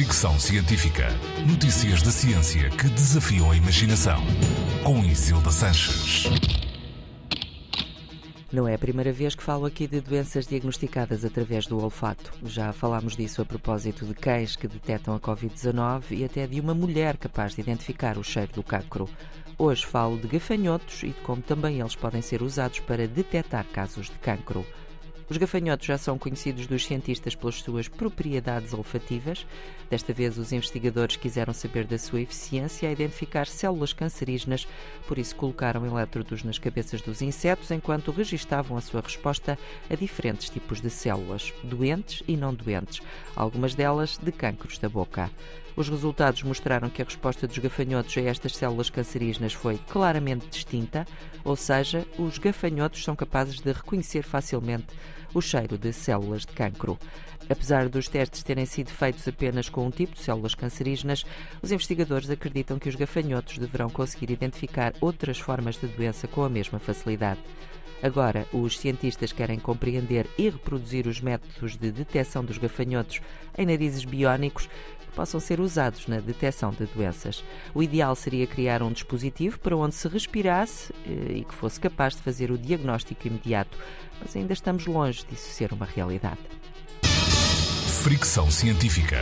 Fricção Científica. Notícias da ciência que desafiam a imaginação. Com Isilda Sanches. Não é a primeira vez que falo aqui de doenças diagnosticadas através do olfato. Já falámos disso a propósito de cães que detectam a Covid-19 e até de uma mulher capaz de identificar o cheiro do cancro. Hoje falo de gafanhotos e de como também eles podem ser usados para detectar casos de cancro. Os gafanhotos já são conhecidos dos cientistas pelas suas propriedades olfativas. Desta vez, os investigadores quiseram saber da sua eficiência a identificar células cancerígenas, por isso colocaram elétrodos nas cabeças dos insetos enquanto registavam a sua resposta a diferentes tipos de células, doentes e não doentes, algumas delas de cancros da boca. Os resultados mostraram que a resposta dos gafanhotos a estas células cancerígenas foi claramente distinta, ou seja, os gafanhotos são capazes de reconhecer facilmente o cheiro de células de cancro. Apesar dos testes terem sido feitos apenas com um tipo de células cancerígenas, os investigadores acreditam que os gafanhotos deverão conseguir identificar outras formas de doença com a mesma facilidade. Agora, os cientistas querem compreender e reproduzir os métodos de detecção dos gafanhotos em narizes biónicos que possam ser usados na detecção de doenças. O ideal seria criar um dispositivo para onde se respirasse eh, e que fosse capaz de fazer o diagnóstico imediato, mas ainda estamos longe disso ser uma realidade. Fricção científica.